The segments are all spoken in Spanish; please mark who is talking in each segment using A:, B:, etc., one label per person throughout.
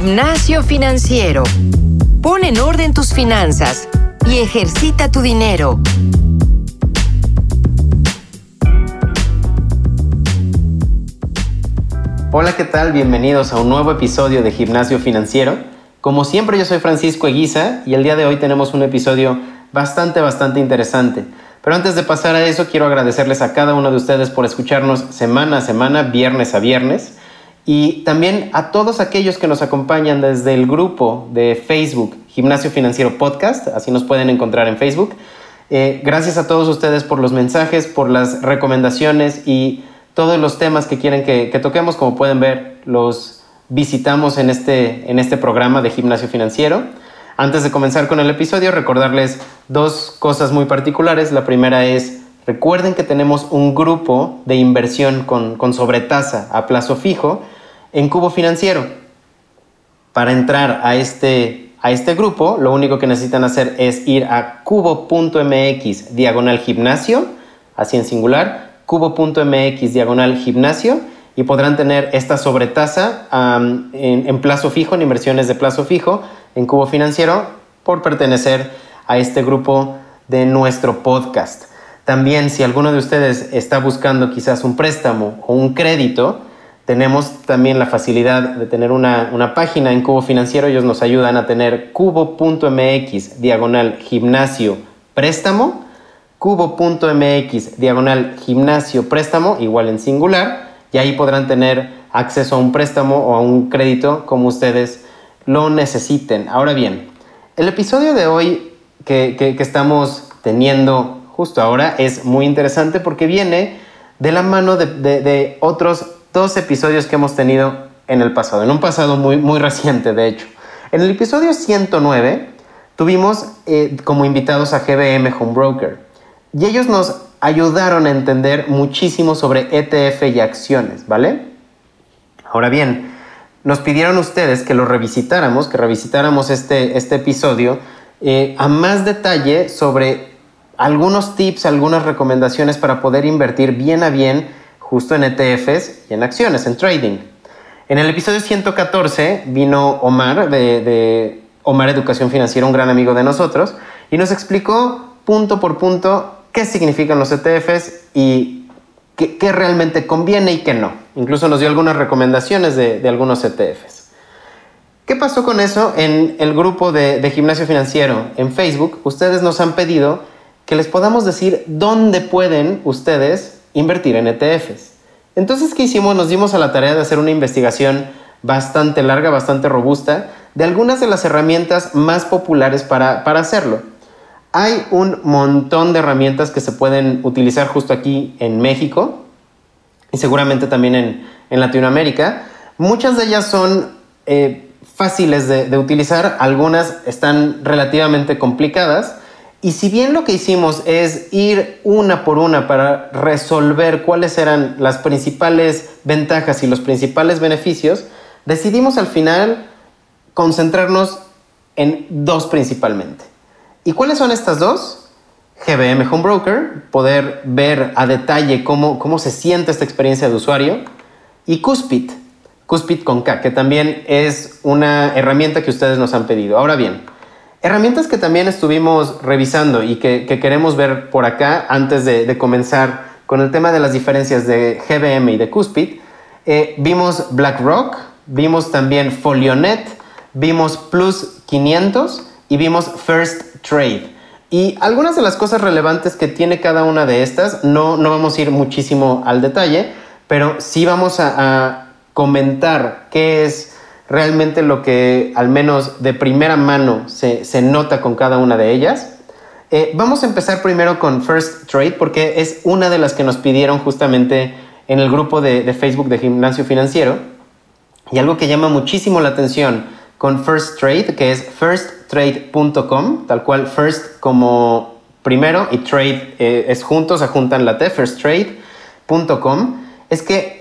A: Gimnasio Financiero. Pon en orden tus finanzas y ejercita tu dinero.
B: Hola, ¿qué tal? Bienvenidos a un nuevo episodio de Gimnasio Financiero. Como siempre, yo soy Francisco Eguiza y el día de hoy tenemos un episodio bastante, bastante interesante. Pero antes de pasar a eso, quiero agradecerles a cada uno de ustedes por escucharnos semana a semana, viernes a viernes. Y también a todos aquellos que nos acompañan desde el grupo de Facebook Gimnasio Financiero Podcast, así nos pueden encontrar en Facebook. Eh, gracias a todos ustedes por los mensajes, por las recomendaciones y todos los temas que quieren que, toquemos, como pueden ver, los visitamos en este, en este programa de gimnasio financiero. Antes de comenzar con el episodio, recordarles dos cosas muy particulares. La primera es, recuerden que tenemos un grupo de inversión con, con sobretasa a plazo fijo en Cubo Financiero. Para entrar a este, a este grupo, lo único que necesitan hacer es ir a cubo.mx diagonal gimnasio, así en singular, cubo.mx diagonal gimnasio y podrán tener esta sobretasa en, plazo fijo, en inversiones de plazo fijo, en Cubo Financiero, por pertenecer a este grupo de nuestro podcast. También si alguno de ustedes está buscando quizás un préstamo o un crédito, tenemos también la facilidad de tener una, una página en Cubo Financiero. Ellos nos ayudan a tener cubo.mx diagonal gimnasio préstamo cubo.mx diagonal gimnasio préstamo, igual en singular, y ahí podrán tener acceso a un préstamo o a un crédito como ustedes lo necesiten. Ahora bien, el episodio de hoy que, estamos teniendo justo ahora es muy interesante porque viene de la mano de, otros dos episodios que hemos tenido en el pasado, en un pasado muy, muy reciente de hecho. En el episodio 109 tuvimos eh, como invitados a GBM Home Broker. Y ellos nos ayudaron a entender muchísimo sobre ETF y acciones, ¿vale? Ahora bien, nos pidieron ustedes que lo revisitáramos, que revisitáramos este, este episodio eh, a más detalle sobre algunos tips, algunas recomendaciones para poder invertir bien a bien justo en ETFs y en acciones, en trading. En el episodio 114 vino Omar de, Omar Educación Financiera, un gran amigo de nosotros, y nos explicó punto por punto qué significan los ETFs y qué, realmente conviene y qué no. Incluso nos dio algunas recomendaciones de, algunos ETFs. ¿Qué pasó con eso en el grupo de, Gimnasio Financiero en Facebook? Ustedes nos han pedido que les podamos decir dónde pueden ustedes invertir en ETFs. Entonces, ¿qué hicimos? Nos dimos a la tarea de hacer una investigación bastante larga, bastante robusta, de algunas de las herramientas más populares para, para hacerlo. Hay un montón de herramientas que se pueden utilizar justo aquí en México y seguramente también en, Latinoamérica. Muchas de ellas son eh, fáciles de, utilizar, algunas están relativamente complicadas. Y si bien lo que hicimos es ir una por una para resolver cuáles eran las principales ventajas y los principales beneficios, decidimos al final concentrarnos en dos principalmente. ¿Y cuáles son estas dos? GBM Home Broker, poder ver a detalle cómo, cómo se siente esta experiencia de usuario. Y Cuspid, Cuspid con K, que también es una herramienta que ustedes nos han pedido. Ahora bien, herramientas que también estuvimos revisando y que, queremos ver por acá antes de, comenzar con el tema de las diferencias de GBM y de Cuspid. Eh, vimos BlackRock, vimos también Folionet, vimos Plus 500 y vimos First Trade. Y algunas de las cosas relevantes que tiene cada una de estas, no, no vamos a ir muchísimo al detalle, pero sí vamos a, comentar qué es realmente lo que al menos de primera mano se, nota con cada una de ellas. Eh, vamos a empezar primero con First Trade porque es una de las que nos pidieron justamente en el grupo de, de Facebook de Gimnasio Financiero. Y algo que llama muchísimo la atención con First Trade, que es firsttrade.com, tal cual first como primero y trade eh, es juntos, se juntan la T, firsttrade.com, es que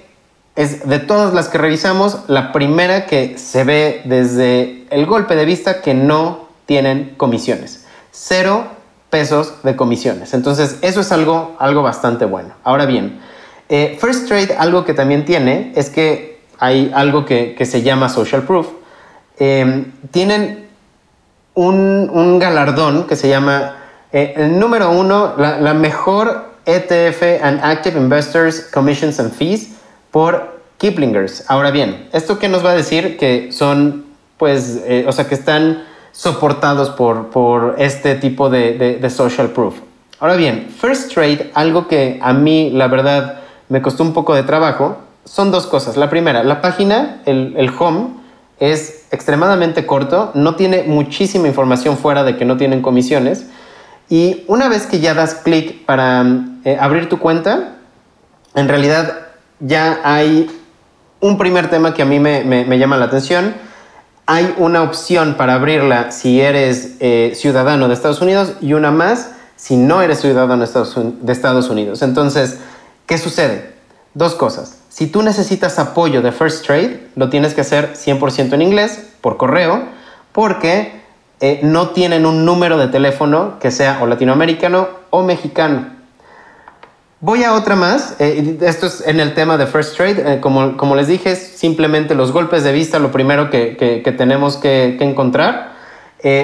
B: es de todas las que revisamos, la primera que se ve desde el golpe de vista que no tienen comisiones. Cero pesos de comisiones. Entonces, eso es algo, algo bastante bueno. Ahora bien, eh, First Trade algo que también tiene es que hay algo que, que se llama social proof, em, tienen un, galardón que se llama eh, el número uno, la, mejor ETF and Active Investors Commissions and Fees por Kiplingers. Ahora bien, ¿esto qué nos va a decir? Que son, pues, eh, o sea, que están soportados por, por este tipo de, de, social proof. Ahora bien, First Trade, algo que a mí, la verdad, me costó un poco de trabajo, son dos cosas. La primera, la página, el, el home, es extremadamente corto, no tiene muchísima información fuera de que no tienen comisiones. Y una vez que ya das clic para eh, abrir tu cuenta, en realidad ya hay un primer tema que a mí me, llama la atención. Hay una opción para abrirla si eres eh, ciudadano de Estados Unidos y una más si no eres ciudadano de Estados Unidos. Entonces, ¿qué sucede? Dos cosas. Si tú necesitas apoyo de First Trade, lo tienes que hacer 100% en inglés, por correo, porque eh, no tienen un número de teléfono que sea o latinoamericano o mexicano. Voy a otra más. Eh, esto es en el tema de First Trade. Eh, como, les dije, simplemente los golpes de vista, lo primero que, tenemos que, encontrar.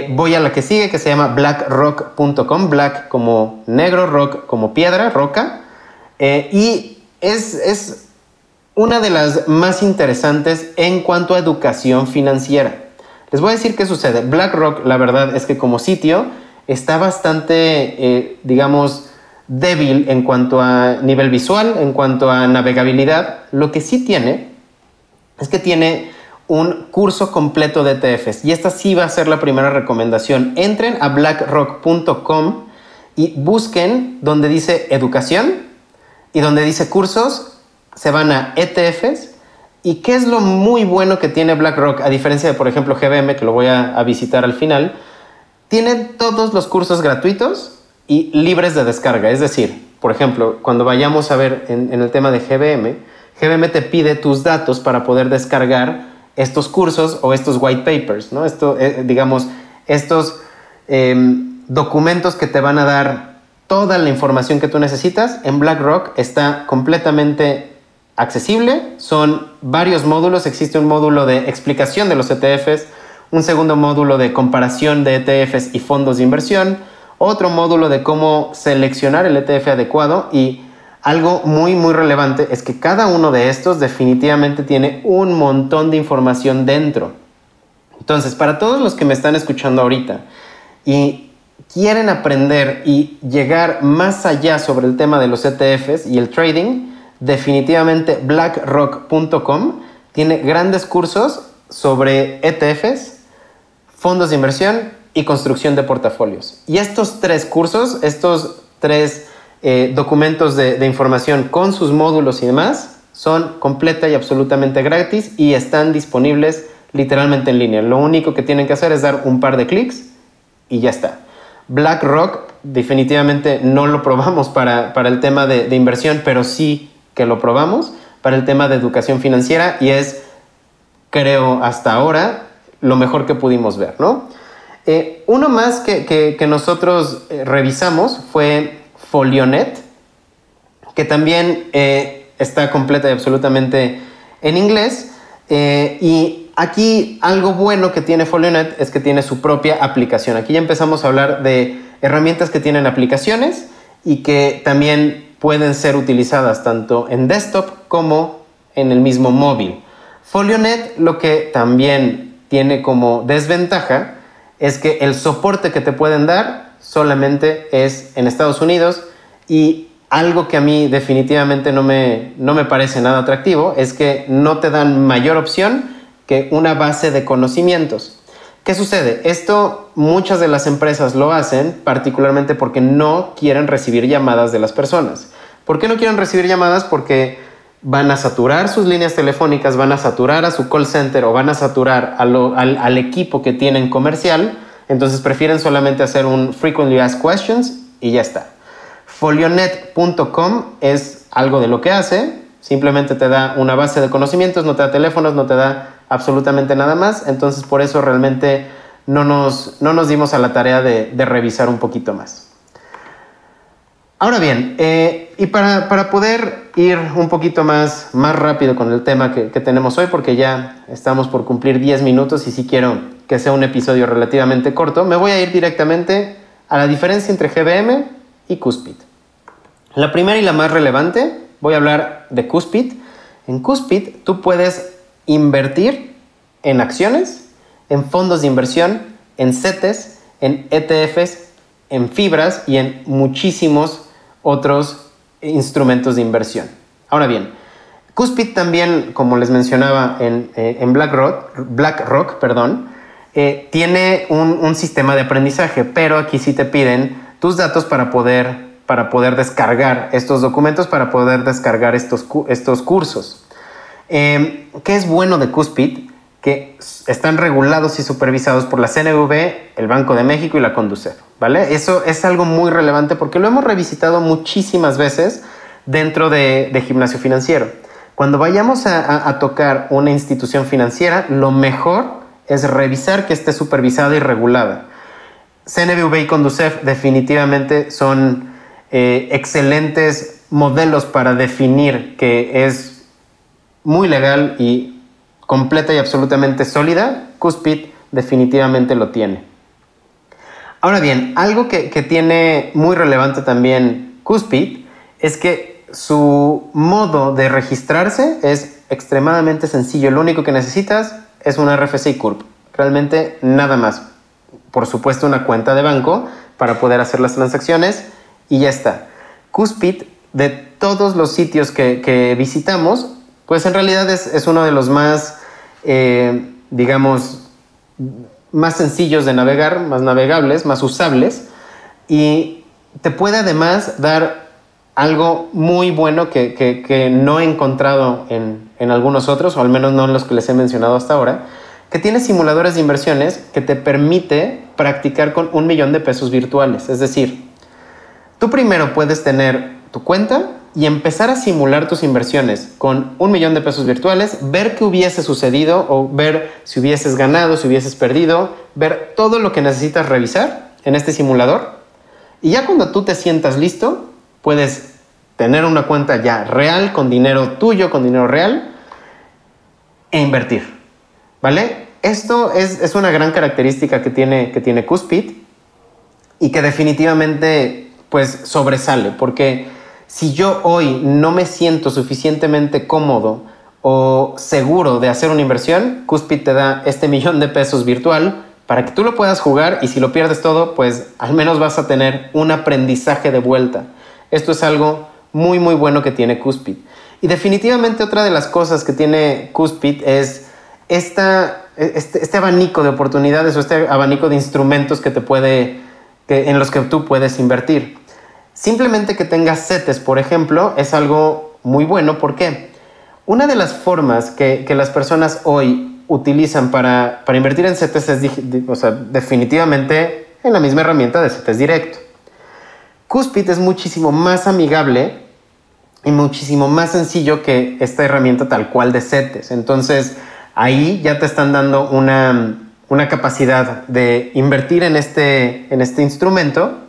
B: voy a la que sigue, que se llama blackrock.com. Black como negro, rock como piedra, roca. y es, es una de las más interesantes en cuanto a educación financiera. Les voy a decir qué sucede. BlackRock, la verdad es que como sitio está bastante, eh, digamos, débil en cuanto a nivel visual, en cuanto a navegabilidad. Lo que sí tiene es que tiene un curso completo de ETFs y esta sí va a ser la primera recomendación. Entren a blackrock.com y busquen donde dice educación y donde dice cursos se van a ETFs. ¿Y qué es lo muy bueno que tiene BlackRock, a diferencia de, por ejemplo, GBM, que lo voy a, visitar al final? Tiene todos los cursos gratuitos y libres de descarga. Es decir, por ejemplo, cuando vayamos a ver en, el tema de GBM, GBM te pide tus datos para poder descargar estos cursos o estos white papers, ¿no? Esto, eh, digamos, estos em, documentos que te van a dar toda la información que tú necesitas. En BlackRock está completamente accesible. Son varios módulos. Existe un módulo de explicación de los ETFs, un segundo módulo de comparación de ETFs y fondos de inversión, otro módulo de cómo seleccionar el ETF adecuado y algo muy muy relevante es que cada uno de estos definitivamente tiene un montón de información dentro. Entonces, para todos los que me están escuchando ahorita y quieren aprender y llegar más allá sobre el tema de los ETFs y el trading, definitivamente blackrock.com tiene grandes cursos sobre ETFs, fondos de inversión y construcción de portafolios. Y estos tres cursos, estos tres eh, documentos de, información con sus módulos y demás, son completa y absolutamente gratis y están disponibles literalmente en línea. Lo único que tienen que hacer es dar un par de clics y ya está. BlackRock definitivamente no lo probamos para, el tema de, de, inversión, pero sí que lo probamos para el tema de educación financiera y es, creo, hasta ahora lo mejor que pudimos ver, ¿no? Eh, uno más que, nosotros eh, revisamos fue Folionet, que también eh, está completa y absolutamente en inglés. y aquí algo bueno que tiene Folionet es que tiene su propia aplicación. Aquí ya empezamos a hablar de herramientas que tienen aplicaciones y que también pueden ser utilizadas tanto en desktop como en el mismo móvil. FolioNet lo que también tiene como desventaja es que el soporte que te pueden dar solamente es en Estados Unidos y algo que a mí definitivamente no me, no me parece nada atractivo es que no te dan mayor opción que una base de conocimientos. ¿Qué sucede? Esto muchas de las empresas lo hacen particularmente porque no quieren recibir llamadas de las personas. ¿Por qué no quieren recibir llamadas? Porque van a saturar sus líneas telefónicas, van a saturar a su call center o van a saturar al, equipo que tienen comercial. Entonces prefieren solamente hacer un frequently asked questions y ya está. Folionet.com es algo de lo que hace. Simplemente te da una base de conocimientos, no te da teléfonos, no te da absolutamente nada más. Entonces por eso realmente no nos, no nos dimos a la tarea de revisar un poquito más. Ahora bien, eh, y para, para, poder ir un poquito más, más rápido con el tema que, que, tenemos hoy, porque ya estamos por cumplir 10 minutos y si quiero que sea un episodio relativamente corto, me voy a ir directamente a la diferencia entre GBM y Cuspid. La primera y la más relevante, voy a hablar de Cuspid. En Cuspid tú puedes invertir en acciones, en fondos de inversión, en CETES, en ETFs, en fibras y en muchísimos otros instrumentos de inversión. Ahora bien, Cuspid también, como les mencionaba en, eh, en BlackRock, BlackRock perdón, eh, tiene un, un, sistema de aprendizaje, pero aquí sí te piden tus datos para poder, para poder descargar estos documentos, para poder descargar estos, estos cursos. Eh, ¿Qué es bueno de Cuspid? Que están regulados y supervisados por la CNV, el Banco de México y la Conducef. ¿vale? Eso es algo muy relevante porque lo hemos revisitado muchísimas veces dentro de, de gimnasio financiero. Cuando vayamos a, a, a tocar una institución financiera, lo mejor es revisar que esté supervisada y regulada. CNBV y Conducef definitivamente son eh, excelentes modelos para definir que es muy legal y completa y absolutamente sólida. Cuspid definitivamente lo tiene. Ahora bien, algo que, que tiene muy relevante también Cuspid es que su modo de registrarse es extremadamente sencillo. Lo único que necesitas es una RFC CURP. Realmente nada más. Por supuesto, una cuenta de banco para poder hacer las transacciones y ya está. Cuspid, de todos los sitios que, que visitamos, pues en realidad es, uno de los más, eh, digamos, más sencillos de navegar, más navegables, más usables y te puede además dar algo muy bueno que, que, que no he encontrado en, en, algunos otros, o al menos no en los que les he mencionado hasta ahora, que tiene simuladores de inversiones que te permite practicar con un millón de pesos virtuales. Es decir, tú primero puedes tener tu cuenta y empezar a simular tus inversiones con un millón de pesos virtuales, ver qué hubiese sucedido o ver si hubieses ganado, si hubieses perdido, ver todo lo que necesitas revisar en este simulador. Y ya cuando tú te sientas listo, puedes tener una cuenta ya real, con dinero tuyo, con dinero real, e invertir. ¿Vale? Esto es, es una gran característica que tiene, que tiene Cuspid y que definitivamente pues sobresale, porque si yo hoy no me siento suficientemente cómodo o seguro de hacer una inversión, Cuspid te da este millón de pesos virtual para que tú lo puedas jugar y si lo pierdes todo, pues al menos vas a tener un aprendizaje de vuelta. Esto es algo muy muy bueno que tiene Cuspid. Y definitivamente otra de las cosas que tiene Cuspid es esta, este, este, abanico de oportunidades o este abanico de instrumentos que te puede, que, en los que tú puedes invertir. Simplemente que tengas CETES, por ejemplo, es algo muy bueno. ¿Por qué? Una de las formas que, las personas hoy utilizan para, invertir en CETES es o sea, definitivamente en la misma herramienta de CETES directo. Cuspid es muchísimo más amigable y muchísimo más sencillo que esta herramienta tal cual de CETES. Entonces, ahí ya te están dando una, capacidad de invertir en este, en este instrumento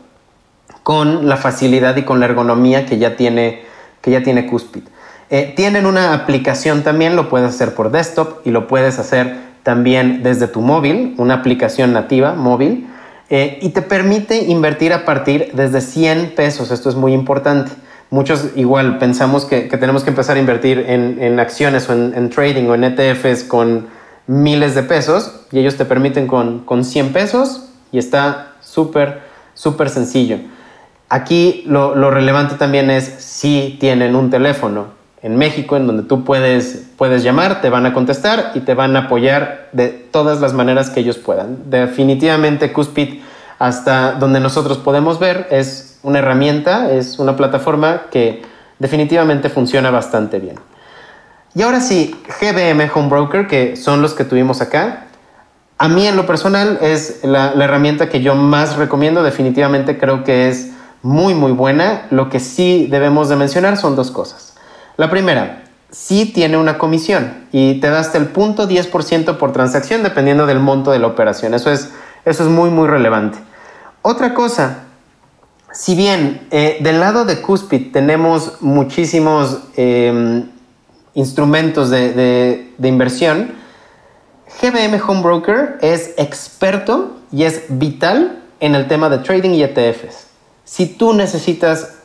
B: con la facilidad y con la ergonomía que ya tiene, que ya tiene Cuspid. Eh, tienen una aplicación también, lo puedes hacer por desktop y lo puedes hacer también desde tu móvil, una aplicación nativa móvil, eh, y te permite invertir a partir desde 100 pesos, esto es muy importante. Muchos igual pensamos que, que tenemos que empezar a invertir en, en acciones o en, en, trading o en ETFs con miles de pesos y ellos te permiten con, con 100 pesos y está súper, súper sencillo. Aquí lo, relevante también es si tienen un teléfono en México en donde tú puedes, puedes llamar, te van a contestar y te van a apoyar de todas las maneras que ellos puedan. Definitivamente Cuspid, hasta donde nosotros podemos ver, es una herramienta, es una plataforma que definitivamente funciona bastante bien. Y ahora sí, GBM Home Broker, que son los que tuvimos acá, a mí en lo personal es la herramienta que yo más recomiendo, definitivamente creo que es muy muy buena. Lo que sí debemos de mencionar son dos cosas. La primera, sí tiene una comisión y te da el punto 10% por transacción dependiendo del monto de la operación. Eso es, eso es muy muy relevante. Otra cosa, si bien eh, del lado de Cuspid tenemos muchísimos em, instrumentos de, de, inversión, GBM Home Broker es experto y es vital en el tema de trading y ETFs. Si tú necesitas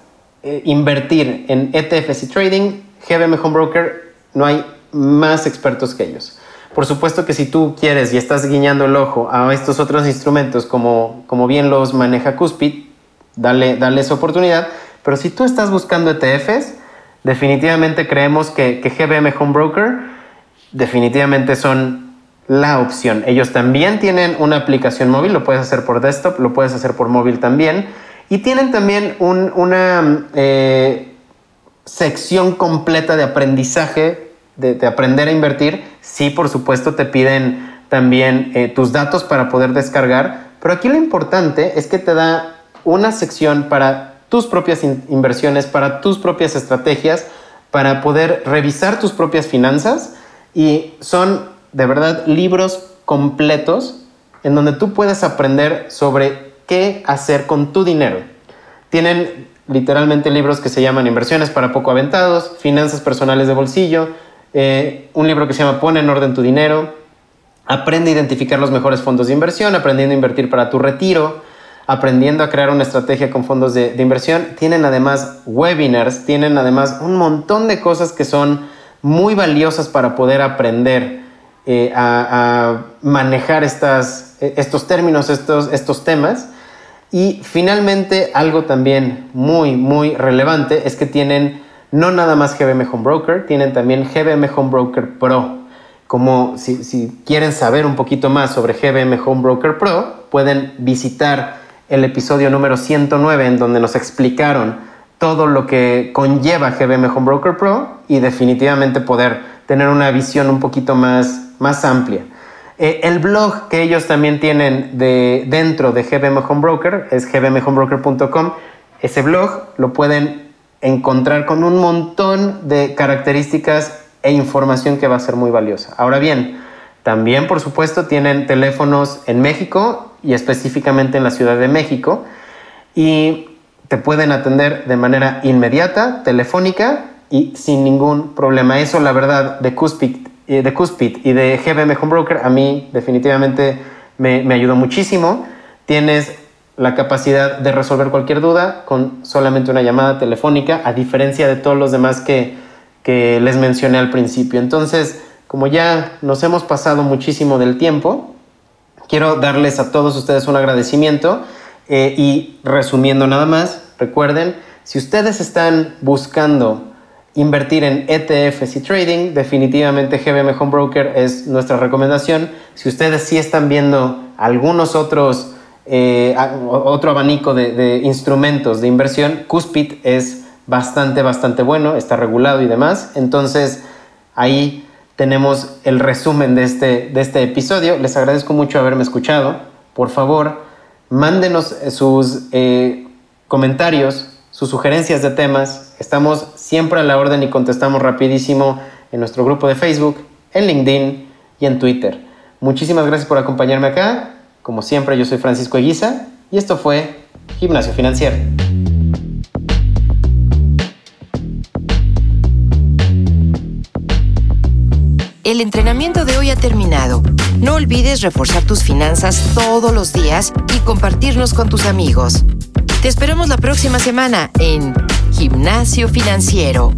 B: eh, invertir en ETFs y trading, GBM Home Broker no hay más expertos que ellos. Por supuesto que si tú quieres y estás guiñando el ojo a estos otros instrumentos como, como bien los maneja Cuspid, dale, dale esa oportunidad. Pero si tú estás buscando ETFs, definitivamente creemos que, que GBM Home Broker definitivamente son la opción. Ellos también tienen una aplicación móvil, lo puedes hacer por desktop, lo puedes hacer por móvil también. Y tienen también una eh, sección completa de aprendizaje, de, aprender a invertir. Sí, por supuesto, te piden también eh, tus datos para poder descargar. Pero aquí lo importante es que te da una sección para tus propias inversiones, para tus propias estrategias, para poder revisar tus propias finanzas y son de verdad libros completos en donde tú puedes aprender sobre qué hacer con tu dinero. Tienen literalmente libros que se llaman Inversiones para poco aventados, Finanzas personales de bolsillo, eh, un libro que se llama Pon en orden tu dinero, Aprende a identificar los mejores fondos de inversión, aprendiendo a invertir para tu retiro, aprendiendo a crear una estrategia con fondos de, inversión. Tienen además webinars, tienen además un montón de cosas que son muy valiosas para poder aprender eh, a, manejar estas, estos términos, estos, estos temas. Y finalmente, algo también muy, muy relevante es que tienen no nada más GBM Home Broker, tienen también GBM Home Broker Pro. Como si, quieren saber un poquito más sobre GBM Home Broker Pro, pueden visitar el episodio número 109 en donde nos explicaron todo lo que conlleva GBM Home Broker Pro y definitivamente poder tener una visión un poquito más, más amplia. Eh, el blog que ellos también tienen de, dentro de GBM Home Broker es gbmhomebroker.com. Ese blog lo pueden encontrar con un montón de características e información que va a ser muy valiosa. Ahora bien, también por supuesto tienen teléfonos en México y específicamente en la Ciudad de México y te pueden atender de manera inmediata, telefónica y sin ningún problema. Eso, la verdad, de Cuspid, de Cuspid y de GBM Home Broker a mí definitivamente me, me ayudó muchísimo. Tienes la capacidad de resolver cualquier duda con solamente una llamada telefónica, a diferencia de todos los demás que, que les mencioné al principio. Entonces, como ya nos hemos pasado muchísimo del tiempo, quiero darles a todos ustedes un agradecimiento eh, y resumiendo nada más, recuerden, si ustedes están buscando invertir en ETFs y trading, definitivamente GBM Home Broker es nuestra recomendación. Si ustedes sí están viendo algunos otros, eh, otro abanico de, instrumentos de inversión, Cuspid es bastante, bastante bueno, está regulado y demás. Entonces, ahí tenemos el resumen de este, de este episodio. Les agradezco mucho haberme escuchado. Por favor, mándenos sus eh, comentarios, sus sugerencias de temas. Estamos siempre a la orden y contestamos rapidísimo en nuestro grupo de Facebook, en LinkedIn y en Twitter. Muchísimas gracias por acompañarme acá. Como siempre, yo soy Francisco Eguiza y esto fue Gimnasio Financiero.
A: El entrenamiento de hoy ha terminado. No olvides reforzar tus finanzas todos los días y compartirnos con tus amigos. Te esperamos la próxima semana en Gimnasio Financiero.